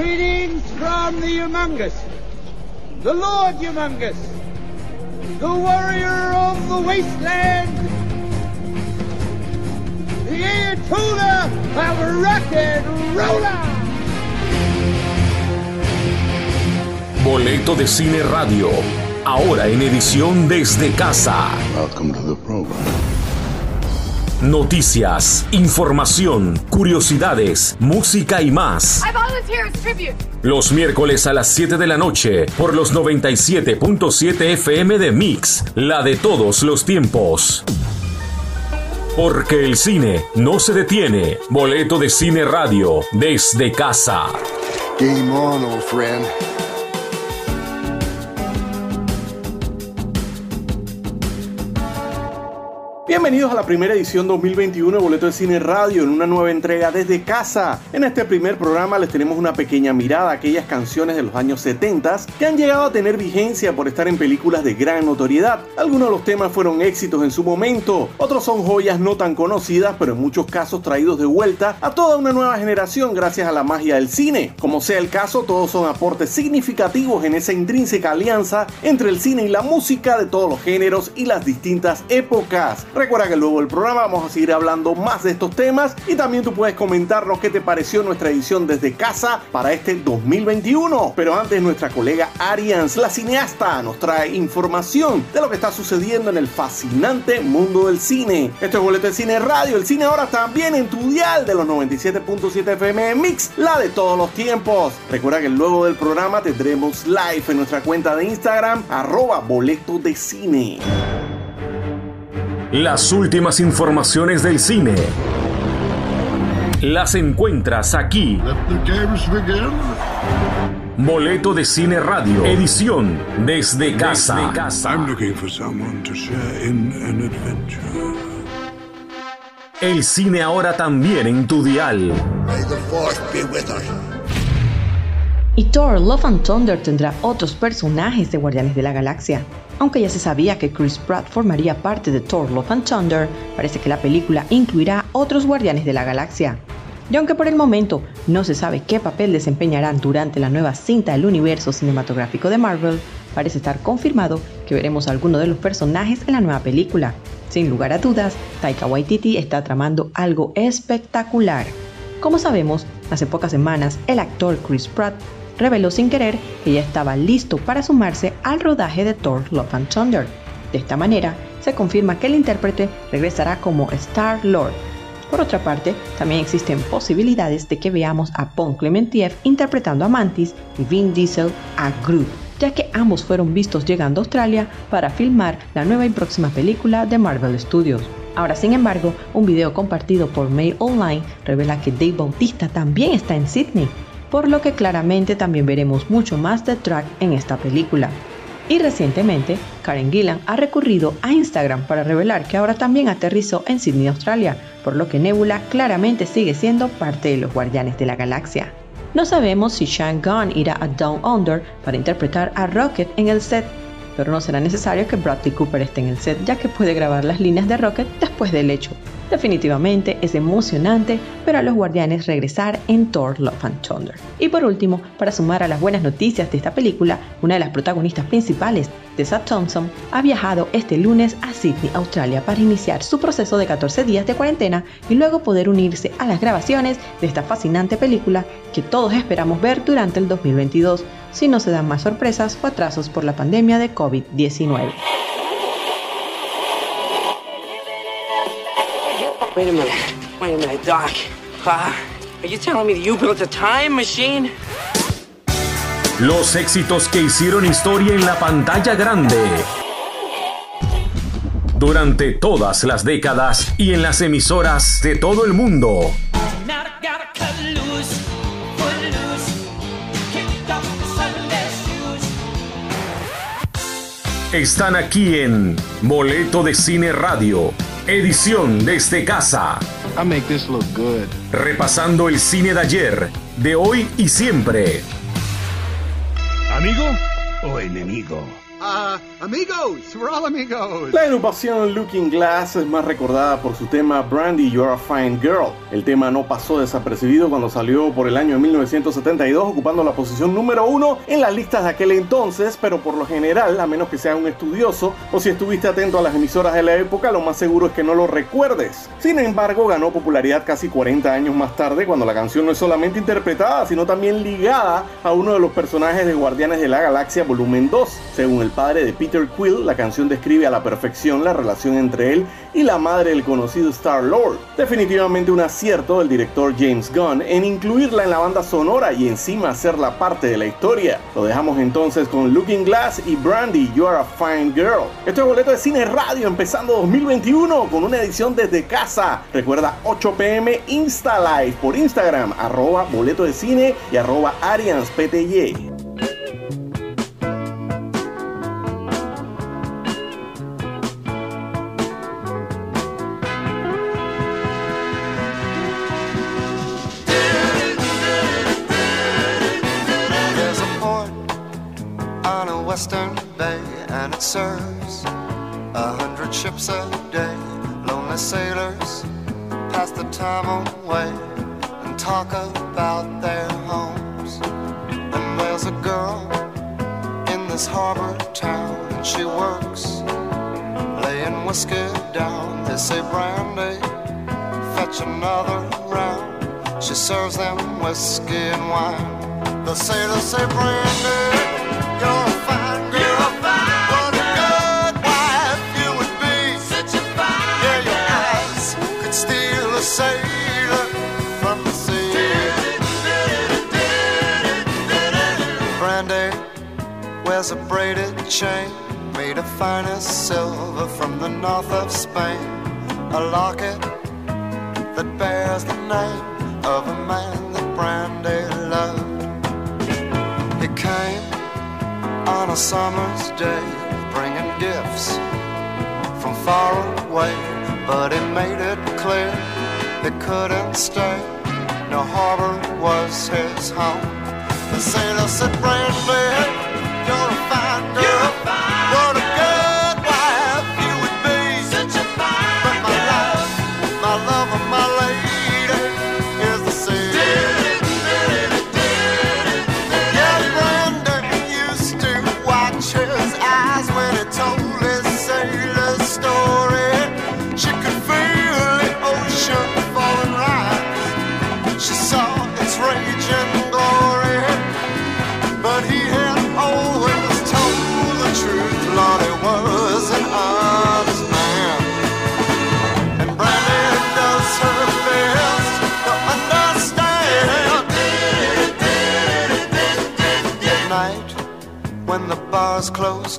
Greetings from the humongous, the Lord humongous, the warrior of the wasteland, the Ayatollah of rock and roller. Boleto de Cine Radio, ahora en edición desde casa. Welcome to the program. Noticias, información, curiosidades, música y más. Los miércoles a las 7 de la noche por los 97.7 FM de Mix, la de todos los tiempos. Porque el cine no se detiene. Boleto de Cine Radio desde casa. Game on, old friend. Bienvenidos a la primera edición 2021 de Boleto de Cine Radio en una nueva entrega desde casa. En este primer programa les tenemos una pequeña mirada a aquellas canciones de los años 70 que han llegado a tener vigencia por estar en películas de gran notoriedad. Algunos de los temas fueron éxitos en su momento, otros son joyas no tan conocidas, pero en muchos casos traídos de vuelta a toda una nueva generación gracias a la magia del cine. Como sea el caso, todos son aportes significativos en esa intrínseca alianza entre el cine y la música de todos los géneros y las distintas épocas. Recuerda que luego del programa vamos a seguir hablando más de estos temas y también tú puedes comentarnos qué te pareció nuestra edición desde casa para este 2021. Pero antes nuestra colega Arians, la cineasta, nos trae información de lo que está sucediendo en el fascinante mundo del cine. Esto es Boleto de Cine Radio, el cine ahora también en tu dial de los 97.7 FM Mix, la de todos los tiempos. Recuerda que luego del programa tendremos live en nuestra cuenta de Instagram, arroba boleto de cine. Las últimas informaciones del cine. Las encuentras aquí. Let the games begin. Boleto de Cine Radio. Edición desde casa. I'm looking for someone to share in an adventure. El cine ahora también en tu dial. May the force be with us. Y Thor Love and Thunder tendrá otros personajes de Guardianes de la Galaxia. Aunque ya se sabía que Chris Pratt formaría parte de Thor Love and Thunder, parece que la película incluirá otros Guardianes de la Galaxia. Y aunque por el momento no se sabe qué papel desempeñarán durante la nueva cinta del universo cinematográfico de Marvel, parece estar confirmado que veremos alguno de los personajes en la nueva película. Sin lugar a dudas, Taika Waititi está tramando algo espectacular. Como sabemos, hace pocas semanas el actor Chris Pratt reveló sin querer que ya estaba listo para sumarse al rodaje de Thor Love and Thunder. De esta manera, se confirma que el intérprete regresará como Star-Lord. Por otra parte, también existen posibilidades de que veamos a Pon Clementiev interpretando a Mantis y Vin Diesel a Groot, ya que ambos fueron vistos llegando a Australia para filmar la nueva y próxima película de Marvel Studios. Ahora, sin embargo, un video compartido por Mail Online revela que Dave Bautista también está en Sydney, por lo que claramente también veremos mucho más de Track en esta película. Y recientemente, Karen Gillan ha recurrido a Instagram para revelar que ahora también aterrizó en Sydney, Australia, por lo que Nebula claramente sigue siendo parte de los Guardianes de la Galaxia. No sabemos si Sean Gunn irá a Down Under para interpretar a Rocket en el set, pero no será necesario que Bradley Cooper esté en el set ya que puede grabar las líneas de Rocket después del hecho. Definitivamente es emocionante ver a los guardianes regresar en Thor Love and Thunder. Y por último, para sumar a las buenas noticias de esta película, una de las protagonistas principales, Tessa Thompson, ha viajado este lunes a Sydney, Australia, para iniciar su proceso de 14 días de cuarentena y luego poder unirse a las grabaciones de esta fascinante película que todos esperamos ver durante el 2022, si no se dan más sorpresas o atrasos por la pandemia de COVID-19. Wait a minute. Wait a minute, Doc. Uh, are you telling me that you built a time machine? Los éxitos que hicieron historia en la pantalla grande. Durante todas las décadas y en las emisoras de todo el mundo. Están aquí en Boleto de Cine Radio, edición desde casa. I make this look good. Repasando el cine de ayer, de hoy y siempre. ¿Amigo o enemigo? Uh, amigos, we're all amigos. La agrupación Looking Glass es más recordada por su tema Brandy, You're a Fine Girl. El tema no pasó desapercibido cuando salió por el año 1972, ocupando la posición número uno en las listas de aquel entonces, pero por lo general, a menos que sea un estudioso o si estuviste atento a las emisoras de la época, lo más seguro es que no lo recuerdes. Sin embargo, ganó popularidad casi 40 años más tarde, cuando la canción no es solamente interpretada, sino también ligada a uno de los personajes de Guardianes de la Galaxia Volumen 2, según el padre de Peter Quill, la canción describe a la perfección la relación entre él y la madre del conocido Star-Lord. Definitivamente un acierto del director James Gunn en incluirla en la banda sonora y encima hacerla parte de la historia. Lo dejamos entonces con Looking Glass y Brandy, You Are a Fine Girl. Esto es boleto de cine radio empezando 2021 con una edición desde casa. Recuerda 8 pm Insta Live por Instagram, arroba boleto de cine y arroba arianspty. Serves a hundred ships a day. Lonely sailors pass the time away and talk about their homes. And there's a girl in this harbor town and she works laying whiskey down. They say brandy, fetch another round. She serves them whiskey and wine. The sailors say brandy, you're wears a braided chain made of finest silver from the north of Spain. A locket that bears the name of a man that Brandy loved. He came on a summer's day, bringing gifts from far away. But he made it clear he couldn't stay. No harbor was his home. The sailor said, Brandy, you're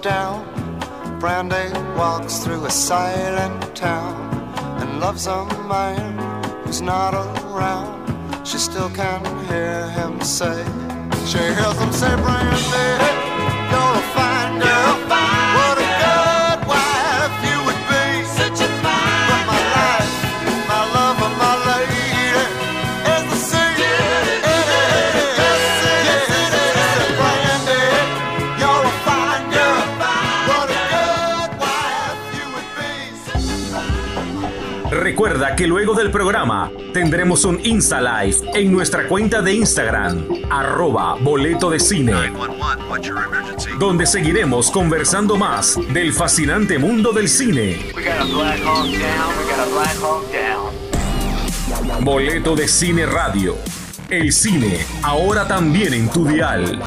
down, Brandy walks through a silent town and loves a man who's not around. She still can hear him say, she hears him say, Brandy, you're a fine girl. Recuerda que luego del programa tendremos un Insta Live en nuestra cuenta de Instagram, arroba boleto de cine, donde seguiremos conversando más del fascinante mundo del cine. Boleto de Cine Radio. El cine, ahora también en tu dial.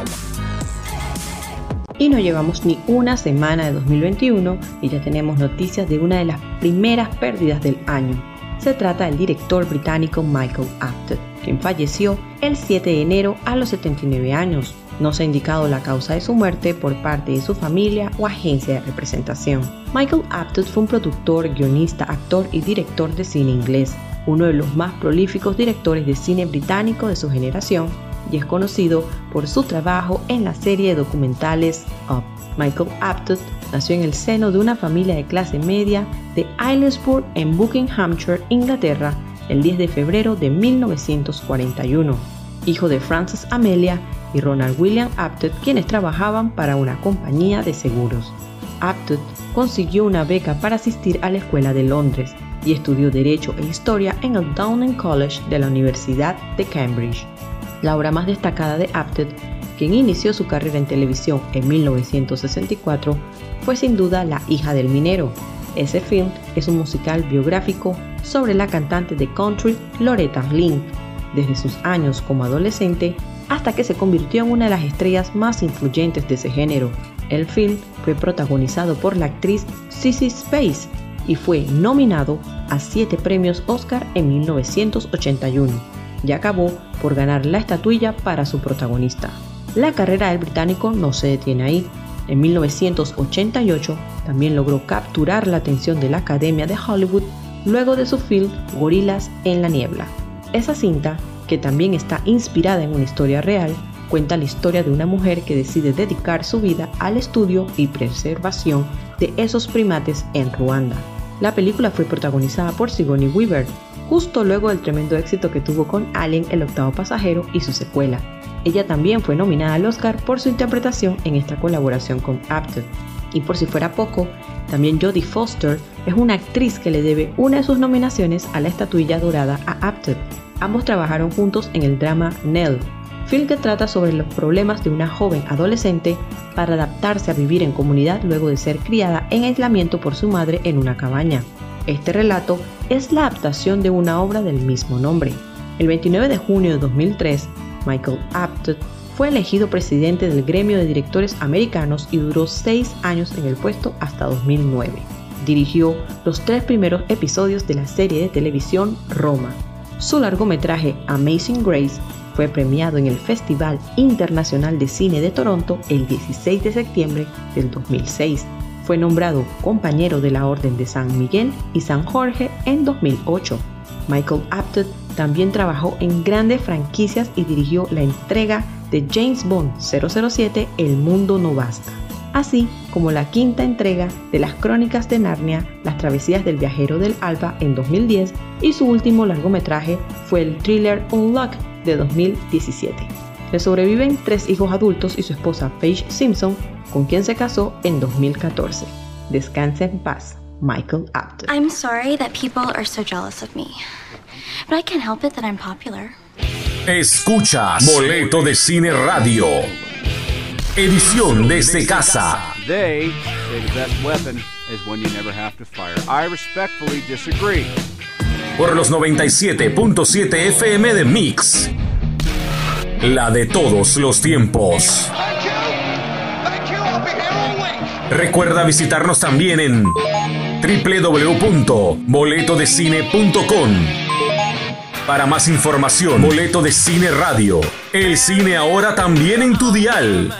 Y no llevamos ni una semana de 2021 y ya tenemos noticias de una de las primeras pérdidas del año. Se trata del director británico Michael Apted, quien falleció el 7 de enero a los 79 años. No se ha indicado la causa de su muerte por parte de su familia o agencia de representación. Michael Apted fue un productor, guionista, actor y director de cine inglés, uno de los más prolíficos directores de cine británico de su generación y es conocido por su trabajo en la serie de documentales Up. Michael Apted nació en el seno de una familia de clase media de Aylesbury en Buckinghamshire, Inglaterra, el 10 de febrero de 1941. Hijo de Frances Amelia y Ronald William Apted, quienes trabajaban para una compañía de seguros. Apted consiguió una beca para asistir a la Escuela de Londres y estudió Derecho e Historia en el Downing College de la Universidad de Cambridge. La obra más destacada de Apted, quien inició su carrera en televisión en 1964, fue sin duda La hija del minero. Ese film es un musical biográfico sobre la cantante de country Loretta Lynn, desde sus años como adolescente hasta que se convirtió en una de las estrellas más influyentes de ese género. El film fue protagonizado por la actriz Sissy Space y fue nominado a siete premios Oscar en 1981 y acabó por ganar la estatuilla para su protagonista. La carrera del británico no se detiene ahí. En 1988 también logró capturar la atención de la Academia de Hollywood luego de su film Gorilas en la Niebla. Esa cinta, que también está inspirada en una historia real, cuenta la historia de una mujer que decide dedicar su vida al estudio y preservación de esos primates en Ruanda. La película fue protagonizada por Sigourney Weaver, justo luego del tremendo éxito que tuvo con Alien el octavo pasajero y su secuela. Ella también fue nominada al Oscar por su interpretación en esta colaboración con Apted. Y por si fuera poco, también Jodie Foster es una actriz que le debe una de sus nominaciones a la estatuilla dorada a Apted. Ambos trabajaron juntos en el drama Nell, film que trata sobre los problemas de una joven adolescente para adaptarse a vivir en comunidad luego de ser criada en aislamiento por su madre en una cabaña. Este relato es la adaptación de una obra del mismo nombre. El 29 de junio de 2003, Michael Apted fue elegido presidente del gremio de directores americanos y duró seis años en el puesto hasta 2009. Dirigió los tres primeros episodios de la serie de televisión Roma. Su largometraje Amazing Grace fue premiado en el Festival Internacional de Cine de Toronto el 16 de septiembre del 2006. Fue nombrado compañero de la Orden de San Miguel y San Jorge en 2008. Michael Apted también trabajó en grandes franquicias y dirigió la entrega de James Bond 007 El Mundo No Basta, así como la quinta entrega de las Crónicas de Narnia, Las Travesías del Viajero del Alba en 2010 y su último largometraje fue el thriller Unlock de 2017. Le sobreviven tres hijos adultos y su esposa Paige Simpson, con quien se casó en 2014. Descanse en paz, Michael Apted. I'm sorry that people are so jealous of me, but I can't help it that I'm popular. Escuchas Boleto de Cine Radio. Edición desde casa. They say the best weapon is when you never have to fire. I respectfully disagree. Por los 97.7 FM de Mix. La de todos los tiempos. Recuerda visitarnos también en www.boletodecine.com. Para más información, Boleto de Cine Radio. El cine ahora también en tu dial.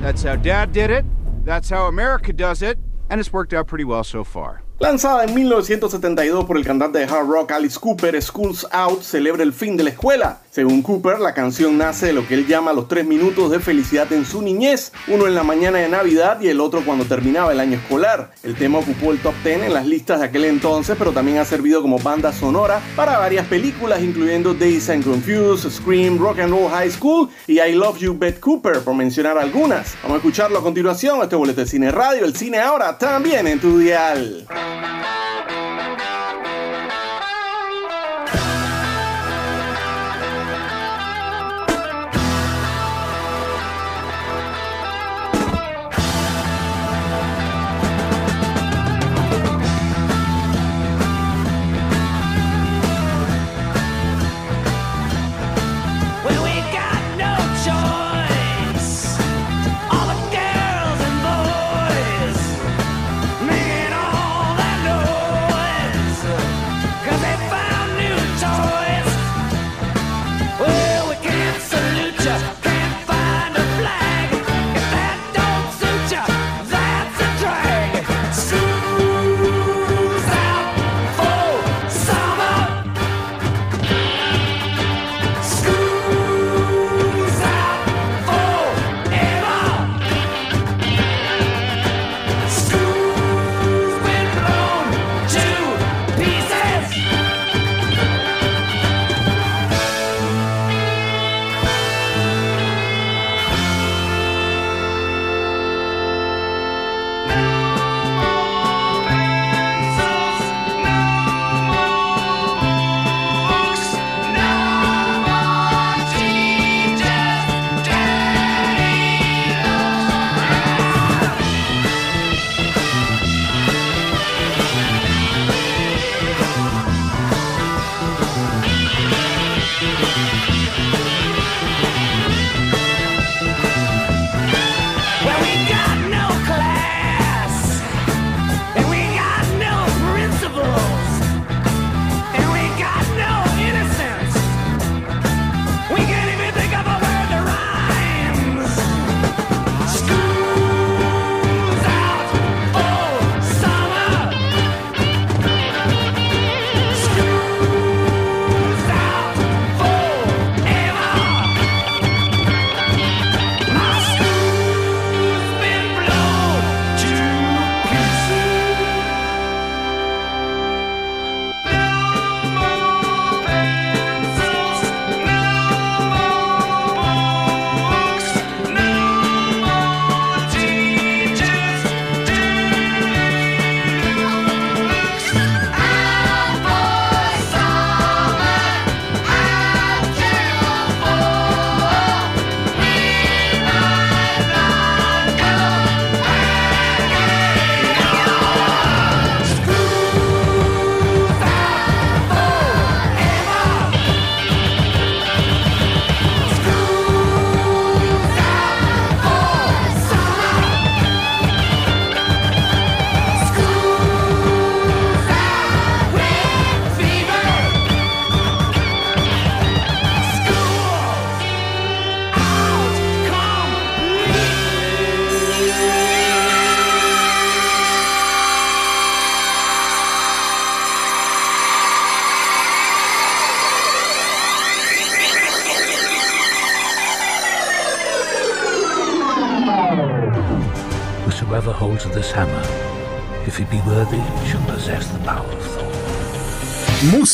That's how Dad did it. That's how America does it. And it's worked out pretty well so far. Lanzada en 1972 por el cantante de hard rock Alice Cooper, Schools Out celebra el fin de la escuela. Según Cooper, la canción nace de lo que él llama los tres minutos de felicidad en su niñez, uno en la mañana de Navidad y el otro cuando terminaba el año escolar. El tema ocupó el top 10 en las listas de aquel entonces, pero también ha servido como banda sonora para varias películas, incluyendo Days and Confused, Scream, Rock and Roll High School y I Love You, Beth Cooper, por mencionar algunas. Vamos a escucharlo a continuación, este boleto de cine radio, el cine ahora también en tu dial.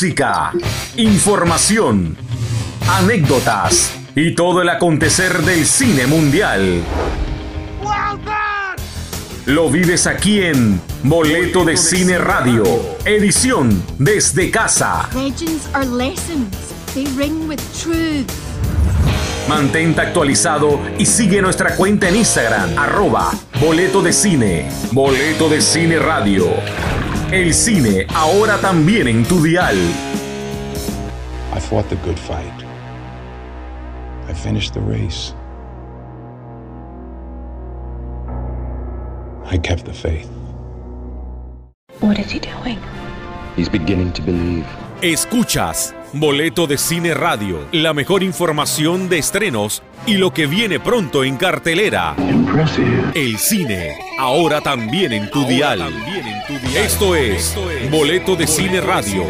Música, información, anécdotas y todo el acontecer del cine mundial. Lo vives aquí en Boleto de Cine Radio, edición desde casa. Mantente actualizado y sigue nuestra cuenta en Instagram, arroba Boleto de Cine, Boleto de Cine Radio. El cine ahora también en tu dial. I fought the good fight. I finished the race. I kept the faith. What is he doing? He's beginning to believe. Escuchas Boleto de Cine Radio, la mejor información de estrenos y lo que viene pronto en cartelera. El cine, ahora también en tu dial. Esto es Boleto de Cine Radio.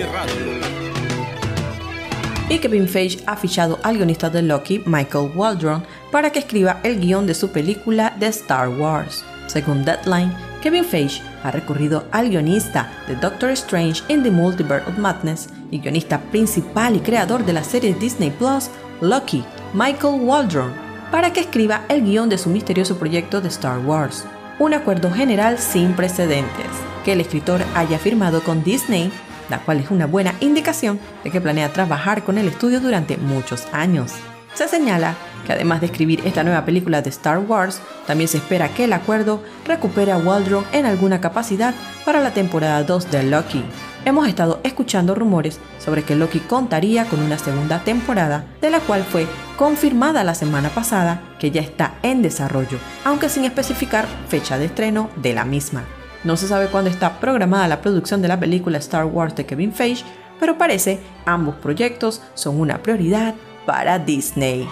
Y Kevin Feige ha fichado al guionista de Loki, Michael Waldron, para que escriba el guion de su película de Star Wars. Según Deadline, Kevin Feige ha recurrido al guionista de Doctor Strange in the Multiverse of Madness y guionista principal y creador de la serie Disney Plus, Loki, Michael Waldron, para que escriba el guion de su misterioso proyecto de Star Wars. Un acuerdo general sin precedentes, que el escritor haya firmado con Disney, la cual es una buena indicación de que planea trabajar con el estudio durante muchos años. Se señala que además de escribir esta nueva película de Star Wars, también se espera que el acuerdo recupere a Waldron en alguna capacidad para la temporada 2 de Loki. Hemos estado escuchando rumores sobre que Loki contaría con una segunda temporada, de la cual fue confirmada la semana pasada que ya está en desarrollo, aunque sin especificar fecha de estreno de la misma. No se sabe cuándo está programada la producción de la película Star Wars de Kevin Feige, pero parece ambos proyectos son una prioridad para Disney.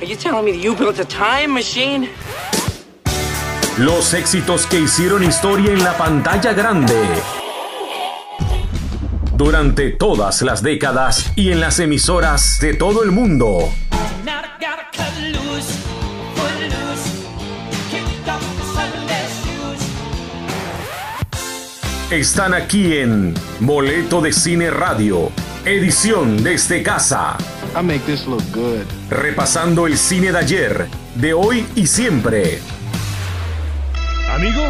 Are you telling me that you built a time machine? Los éxitos que hicieron historia en la pantalla grande. Durante todas las décadas y en las emisoras de todo el mundo. Están aquí en Boleto de Cine Radio, edición desde casa. I make this look good. Repasando el cine de ayer, de hoy y siempre. ¿Amigo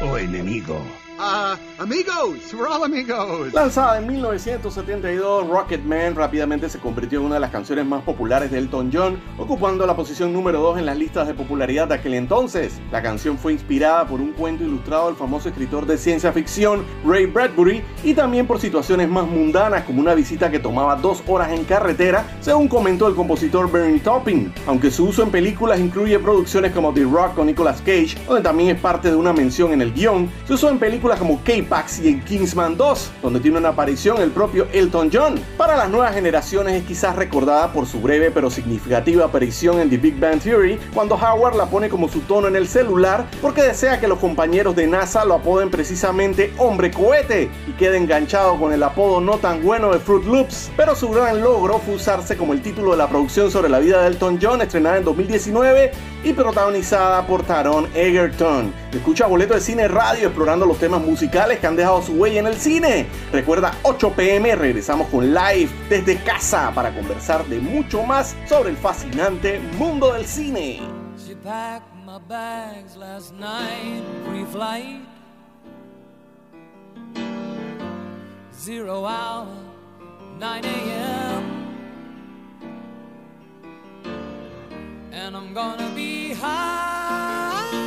o enemigo? Uh, amigos, we're all amigos. Lanzada en 1972, Rocketman rápidamente se convirtió en una de las canciones más populares de Elton John, ocupando la posición número 2 en las listas de popularidad de aquel entonces. La canción fue inspirada por un cuento ilustrado del famoso escritor de ciencia ficción Ray Bradbury y también por situaciones más mundanas como una visita que tomaba dos horas en carretera, según comentó el compositor Bernie Taupin. Aunque su uso en películas incluye producciones como The Rock con Nicolas Cage, donde también es parte de una mención en el guion, se usó en películas como K-Pax y en Kingsman 2, donde tiene una aparición el propio Elton John. Para las nuevas generaciones es quizás recordada por su breve pero significativa aparición en The Big Bang Theory, cuando Howard la pone como su tono en el celular porque desea que los compañeros de NASA lo apoden precisamente Hombre Cohete y quede enganchado con el apodo no tan bueno de Fruit Loops. Pero su gran logro fue usarse como el título de la producción sobre la vida de Elton John, estrenada en 2019 y protagonizada por Taron Egerton. Escucha Boleto de Cine Radio explorando los temas musicales que han dejado su huella en el cine. Recuerda 8 pm, regresamos con live desde casa para conversar de mucho más sobre el fascinante mundo del cine. Zero hour, 9 a.m. And I'm gonna be high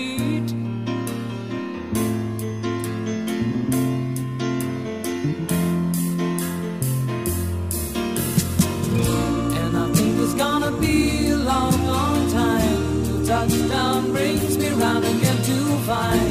Find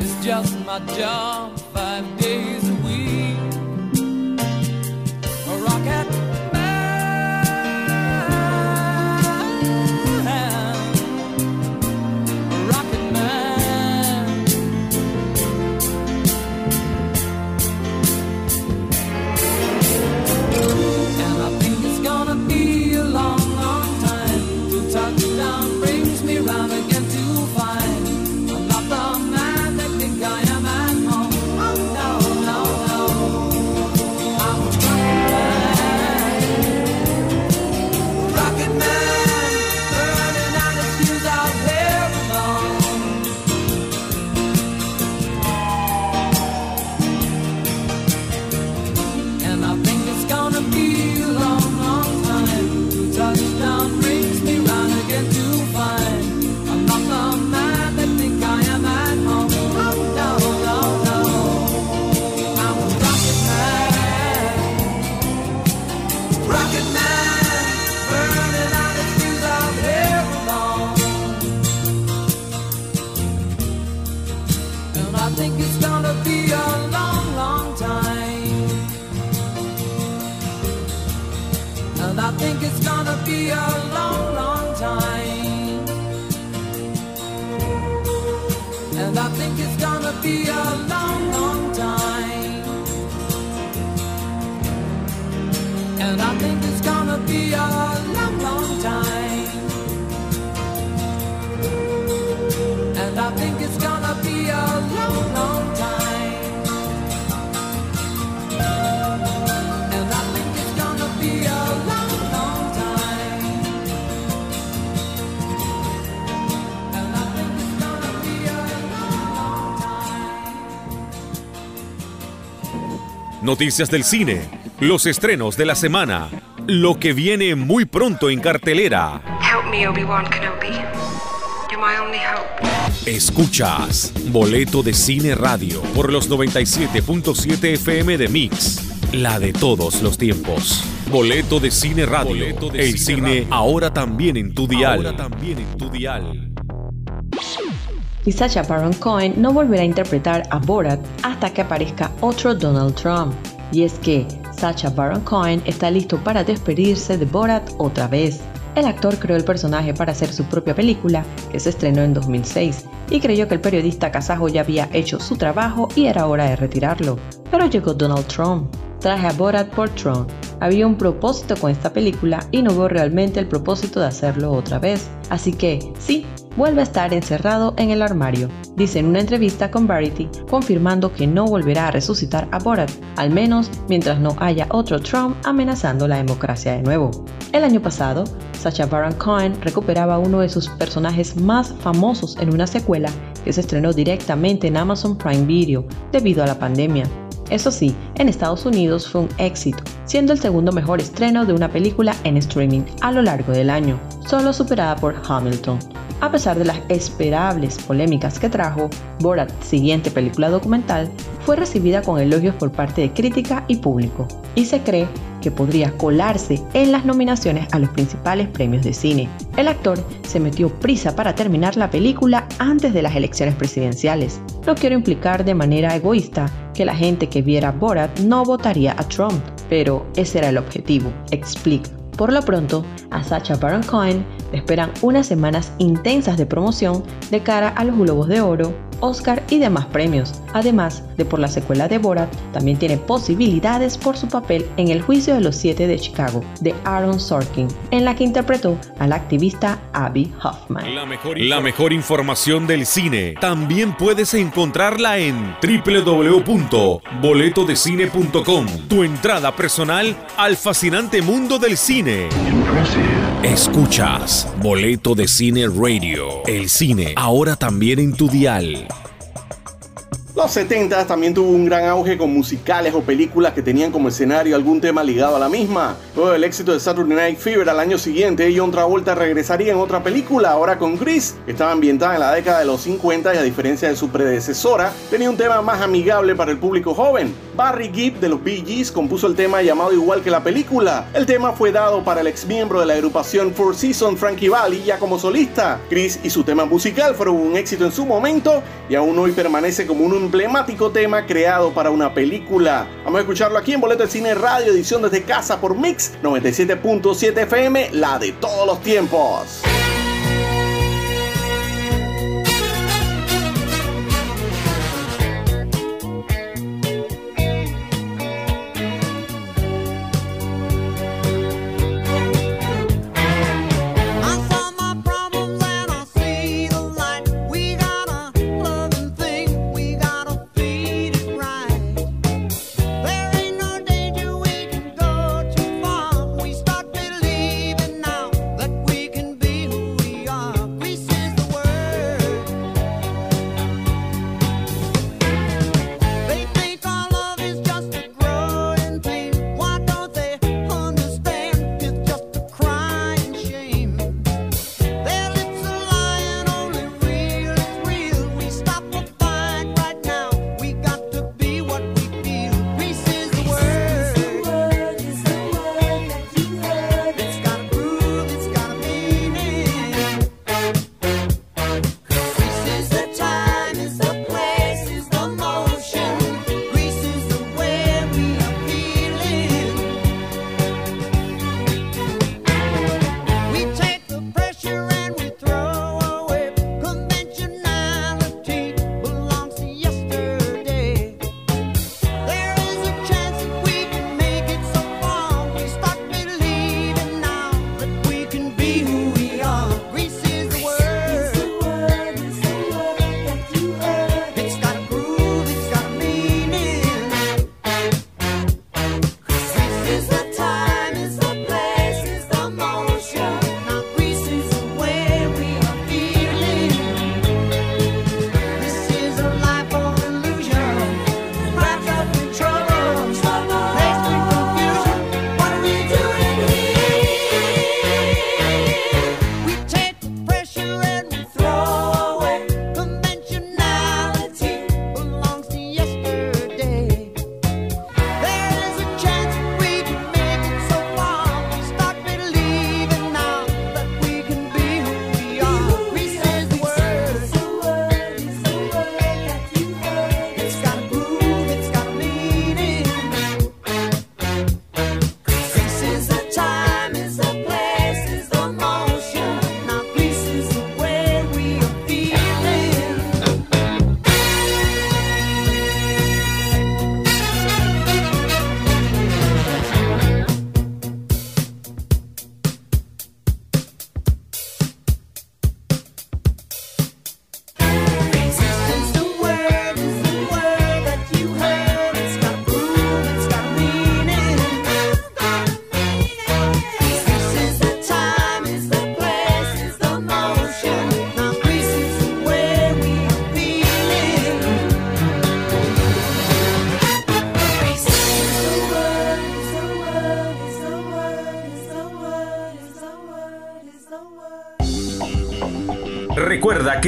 It's just my job Noticias del cine, los estrenos de la semana, lo que viene muy pronto en cartelera. Help me, Obi-Wan Kenobi. You're my only hope. Escuchas Boleto de Cine Radio por los 97.7 FM de Mix, la de todos los tiempos. Boleto de Cine Radio, el cine ahora también en tu dial. Ahora también en tu dial. Y Sacha Baron Cohen no volverá a interpretar a Borat hasta que aparezca otro Donald Trump. Y es que Sacha Baron Cohen está listo para despedirse de Borat otra vez. El actor creó el personaje para hacer su propia película, que se estrenó en 2006, y creyó que el periodista kazajo ya había hecho su trabajo y era hora de retirarlo. Pero llegó Donald Trump. Traje a Borat por Trump. Había un propósito con esta película y no veo realmente el propósito de hacerlo otra vez. Así que, sí, vuelve a estar encerrado en el armario, dice en una entrevista con Variety, confirmando que no volverá a resucitar a Borat, al menos mientras no haya otro Trump amenazando la democracia de nuevo. El año pasado, Sacha Baron Cohen recuperaba uno de sus personajes más famosos en una secuela que se estrenó directamente en Amazon Prime Video debido a la pandemia. Eso sí, en Estados Unidos fue un éxito, siendo el segundo mejor estreno de una película en streaming a lo largo del año, solo superada por Hamilton. A pesar de las esperables polémicas que trajo, Borat, siguiente película documental, fue recibida con elogios por parte de crítica y público, y se cree que podría colarse en las nominaciones a los principales premios de cine. El actor se metió prisa para terminar la película antes de las elecciones presidenciales. No quiero implicar de manera egoísta que la gente que viera Borat no votaría a Trump, pero ese era el objetivo, explica. Por lo pronto, a Sacha Baron Cohen le esperan unas semanas intensas de promoción de cara a los Globos de Oro, Oscar y demás premios. Además de por la secuela de Borat, también tiene posibilidades por su papel en El juicio de los siete de Chicago, de Aaron Sorkin, en la que interpretó al activista Abby Hoffman. La mejor, la mejor información del cine también puedes encontrarla en www.boletodecine.com. Tu entrada personal al fascinante mundo del cine. Escuchas Boleto de Cine Radio. El cine ahora también en tu dial. Los 70 también tuvo un gran auge con musicales o películas que tenían como escenario algún tema ligado a la misma. Luego del éxito de Saturday Night Fever al año siguiente, John Travolta regresaría en otra película, ahora con Grease, estaba ambientada en la década de los 50 y a diferencia de su predecesora, tenía un tema más amigable para el público joven. Barry Gibb de los Bee Gees compuso el tema llamado igual que la película. El tema fue dado para el ex miembro de la agrupación Four Seasons, Frankie Valli, ya como solista. Chris y su tema musical fueron un éxito en su momento y aún hoy permanece como un emblemático tema creado para una película. Vamos a escucharlo aquí en Boleto de Cine Radio, edición desde casa por Mix 97.7 FM, la de todos los tiempos.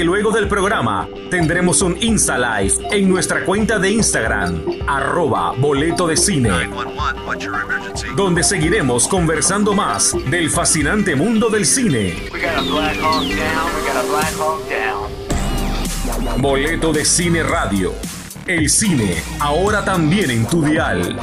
Luego del programa tendremos un Insta Live en nuestra cuenta de Instagram, arroba boleto de cine, donde seguiremos conversando más del fascinante mundo del cine. Boleto de Cine Radio. El cine, ahora también en tu dial.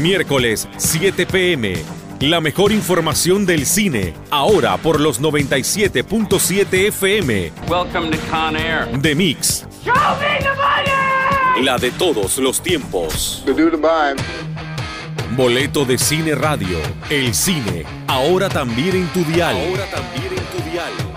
Miércoles 7 pm. La mejor información del cine, ahora por los 97.7 FM. Welcome to Con Air. De Mix. Show me the money! La de todos los tiempos. Boleto de Cine Radio. El cine, ahora también en tu dial. Ahora también en tu dial.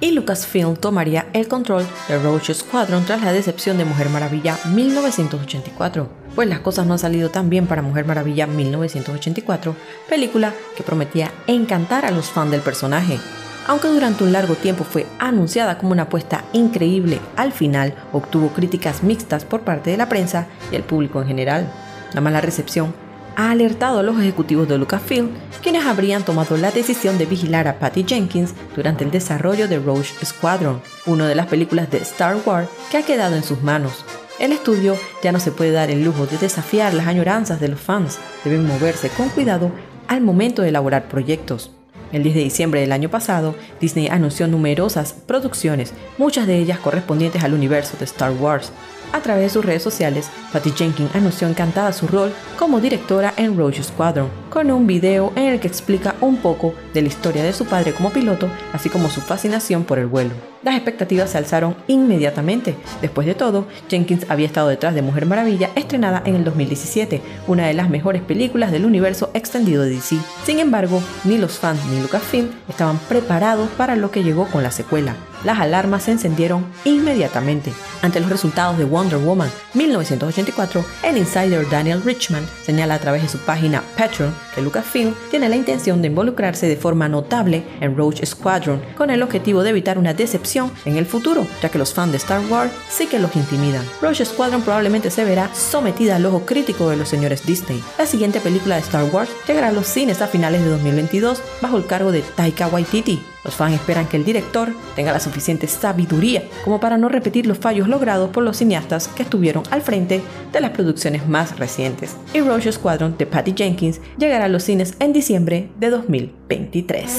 Y Lucasfilm tomaría el control de Roach Squadron tras la decepción de Mujer Maravilla 1984, pues las cosas no han salido tan bien para Mujer Maravilla 1984, película que prometía encantar a los fans del personaje. Aunque durante un largo tiempo fue anunciada como una apuesta increíble, al final obtuvo críticas mixtas por parte de la prensa y el público en general. La mala recepción ha alertado a los ejecutivos de Lucasfilm, quienes habrían tomado la decisión de vigilar a Patty Jenkins durante el desarrollo de Rogue Squadron, una de las películas de Star Wars que ha quedado en sus manos. El estudio ya no se puede dar el lujo de desafiar las añoranzas de los fans, deben moverse con cuidado al momento de elaborar proyectos. El 10 de diciembre del año pasado, Disney anunció numerosas producciones, muchas de ellas correspondientes al universo de Star Wars. A través de sus redes sociales, Patty Jenkins anunció encantada su rol como directora en Rogue Squadron, con un video en el que explica un poco de la historia de su padre como piloto, así como su fascinación por el vuelo. Las expectativas se alzaron inmediatamente. Después de todo, Jenkins había estado detrás de Mujer Maravilla, estrenada en el 2017, una de las mejores películas del universo extendido de DC. Sin embargo, ni los fans ni Lucasfilm estaban preparados para lo que llegó con la secuela. Las alarmas se encendieron inmediatamente. Ante los resultados de Wonder Woman 1984, el insider Daniel Richman señala a través de su página Patreon que Lucasfilm tiene la intención de involucrarse de forma notable en Rogue Squadron con el objetivo de evitar una decepción en el futuro, ya que los fans de Star Wars sí que los intimidan. Rogue Squadron probablemente se verá sometida al ojo crítico de los señores Disney. La siguiente película de Star Wars llegará a los cines a finales de 2022 bajo el cargo de Taika Waititi. Los fans esperan que el director tenga la suficiente sabiduría como para no repetir los fallos logrados por los cineastas que estuvieron al frente de las producciones más recientes. Y Rogue Squadron de Patty Jenkins llegará a los cines en diciembre de 2023.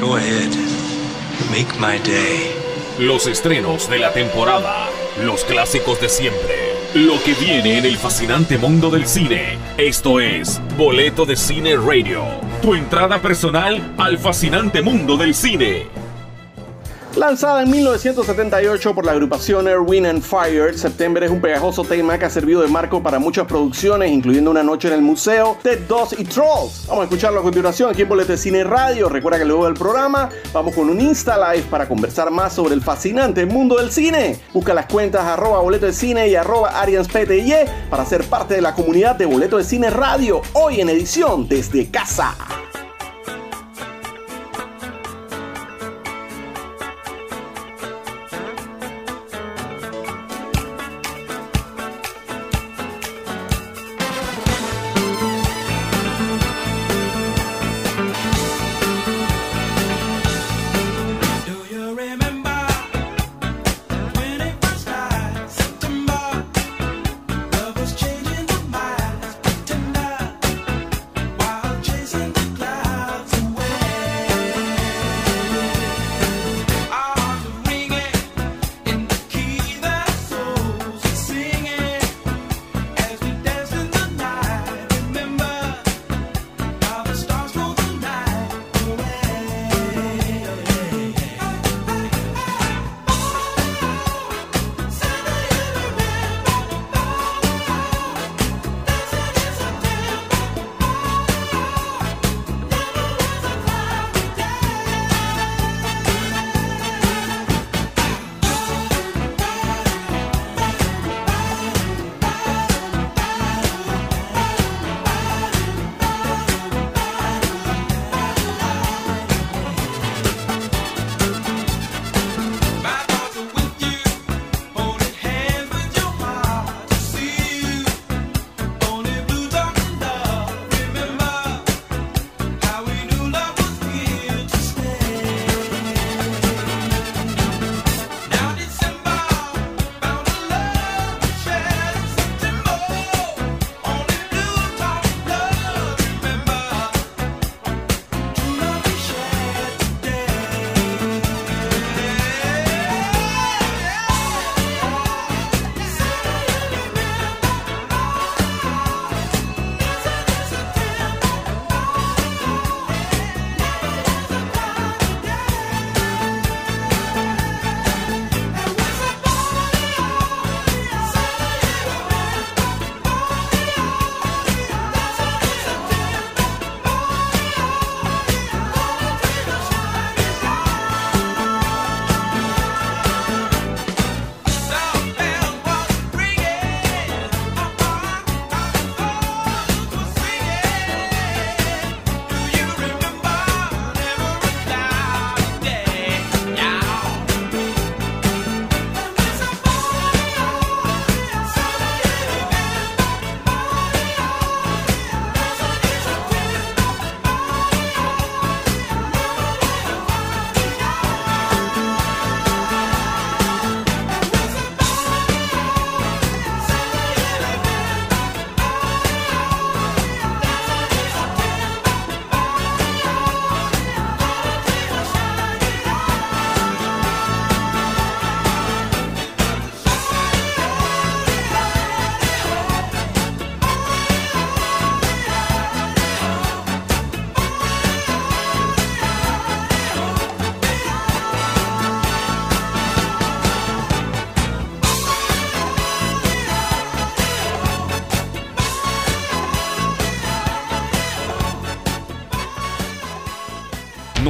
Go ahead. Make my day. Los estrenos de la temporada, los clásicos de siempre, lo que viene en el fascinante mundo del cine. Esto es Boleto de Cine Radio, tu entrada personal al fascinante mundo del cine. Lanzada en 1978 por la agrupación Air, Wind and Fire, September es un pegajoso tema que ha servido de marco para muchas producciones, incluyendo Una Noche en el Museo, Dead Dogs y Trolls. Vamos a escucharlo a continuación aquí en Boleto de Cine Radio. Recuerda que luego del programa vamos con un Insta Live para conversar más sobre el fascinante mundo del cine. Busca las cuentas arroba boleto de cine y arroba arianspty para ser parte de la comunidad de Boleto de Cine Radio, hoy en edición desde casa.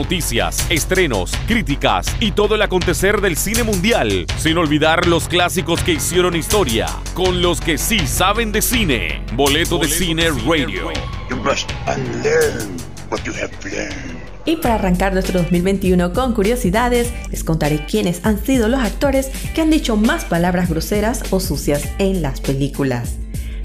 Noticias, estrenos, críticas y todo el acontecer del cine mundial, sin olvidar los clásicos que hicieron historia, con los que sí saben de cine. Boleto, de Cine Radio. Y para arrancar nuestro 2021 con curiosidades, les contaré quiénes han sido los actores que han dicho más palabras groseras o sucias en las películas.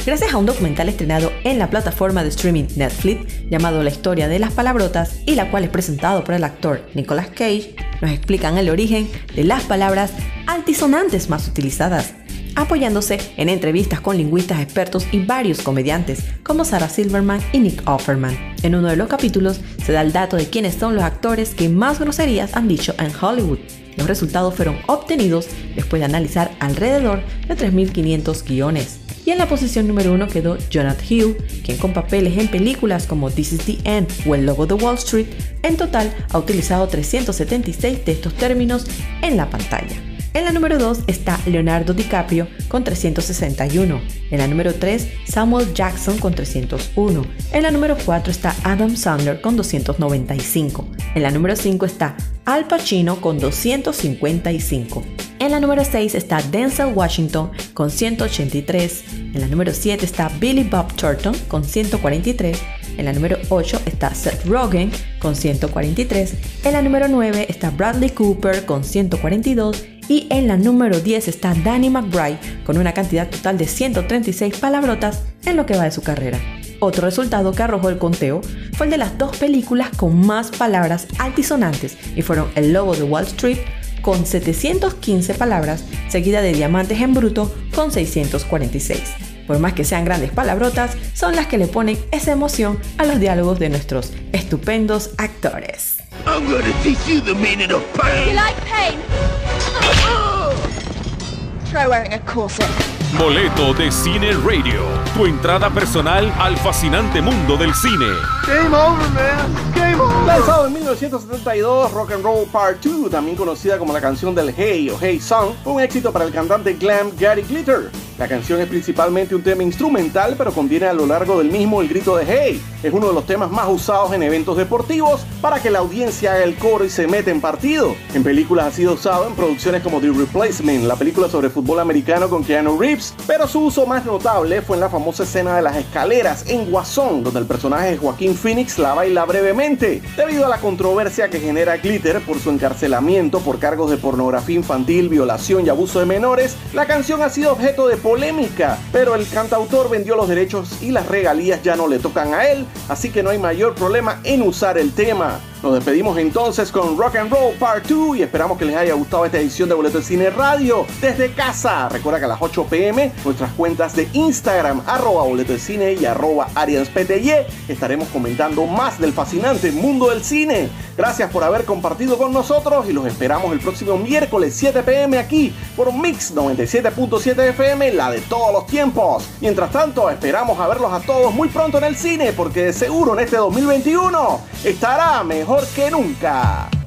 Gracias a un documental estrenado en la plataforma de streaming Netflix llamado La historia de las palabrotas y la cual es presentado por el actor Nicolas Cage, nos explican el origen de las palabras altisonantes más utilizadas, apoyándose en entrevistas con lingüistas expertos y varios comediantes como Sarah Silverman y Nick Offerman. En uno de los capítulos se da el dato de quiénes son los actores que más groserías han dicho en Hollywood. Los resultados fueron obtenidos después de analizar alrededor de 3.500 guiones. Y en la posición número uno quedó Jonathan Hill, quien con papeles en películas como This is the End o El Logo de Wall Street, en total ha utilizado 376 de estos términos en la pantalla. En la número 2 está Leonardo DiCaprio con 361. En la número 3, Samuel Jackson con 301. En la número 4 está Adam Sandler con 295. En la número 5 está Al Pacino con 255. En la número 6 está Denzel Washington con 183. En la número 7 está Billy Bob Thornton con 143. En la número 8 está Seth Rogen con 143. En la número 9 está Bradley Cooper con 142. Y en la número 10 está Danny McBride con una cantidad total de 136 palabrotas en lo que va de su carrera. Otro resultado que arrojó el conteo fue el de las dos películas con más palabras altisonantes y fueron El Lobo de Wall Street con 715 palabras, seguida de Diamantes en Bruto con 646. Por más que sean grandes palabrotas, son las que le ponen esa emoción a los diálogos de nuestros estupendos actores. I'm gonna teach you the meaning of pain. You like pain? Try wearing a corset. Boleto de Cine Radio. Tu entrada personal al fascinante mundo del cine. Game over, man. Game over. Lanzado en 1972, Rock and Roll Part 2, también conocida como la canción del Hey o Hey Song, fue un éxito para el cantante glam Gary Glitter. La canción es principalmente un tema instrumental, pero contiene a lo largo del mismo el grito de Hey. Es uno de los temas más usados en eventos deportivos para que la audiencia haga el coro y se meta en partido. En películas ha sido usado en producciones como The Replacement, la película sobre fútbol americano con Keanu Reeves, pero su uso más notable fue en la famosa escena de las escaleras en Guasón, donde el personaje de Joaquín Phoenix la baila brevemente, debido a la controversia que genera Glitter por su encarcelamiento por cargos de pornografía infantil, violación y abuso de menores. La canción ha sido objeto de polémica, pero el cantautor vendió los derechos y las regalías ya no le tocan a él, así que no hay mayor problema en usar el tema. Nos despedimos entonces con Rock and Roll Part 2 y esperamos que les haya gustado esta edición de Boleto de Cine Radio desde casa. Recuerda que a las 8 pm nuestras cuentas de Instagram, arroba boleto de cine y arroba arianspty, estaremos comentando más del fascinante mundo del cine. Gracias por haber compartido con nosotros y los esperamos el próximo miércoles 7 pm aquí por Mix 97.7 FM, la de todos los tiempos. Mientras tanto, esperamos a verlos a todos muy pronto en el cine porque de seguro en este 2021 estará mejor que nunca.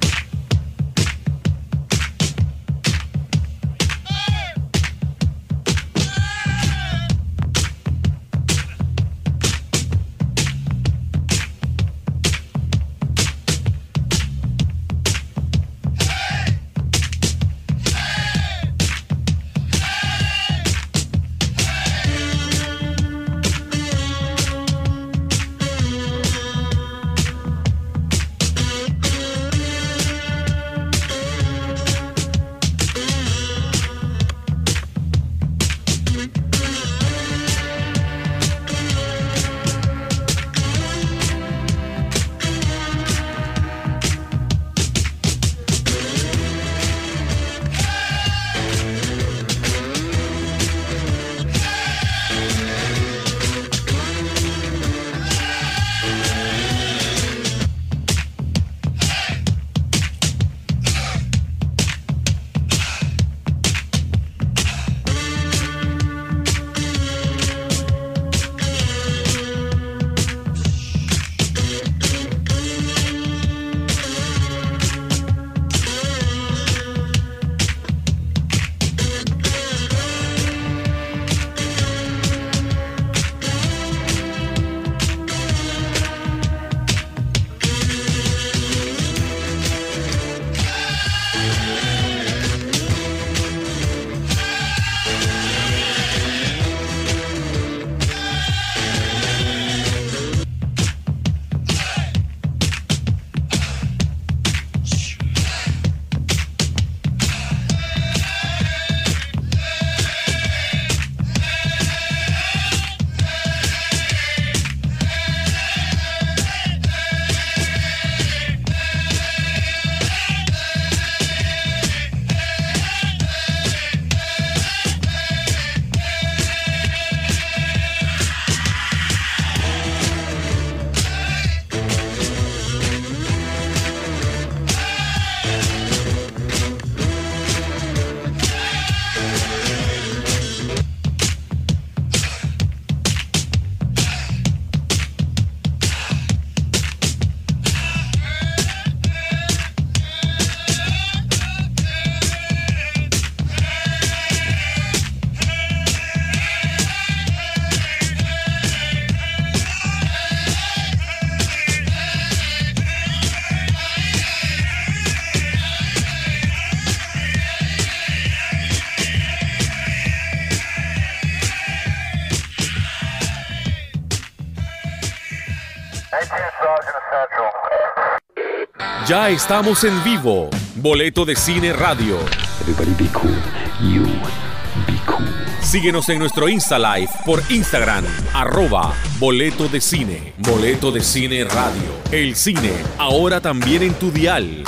Ya estamos en vivo. Boleto de Cine Radio. Everybody be cool. You be cool. Síguenos en nuestro Insta Live por Instagram, arroba Boleto de Cine. Boleto de Cine Radio. El cine, ahora también en tu dial.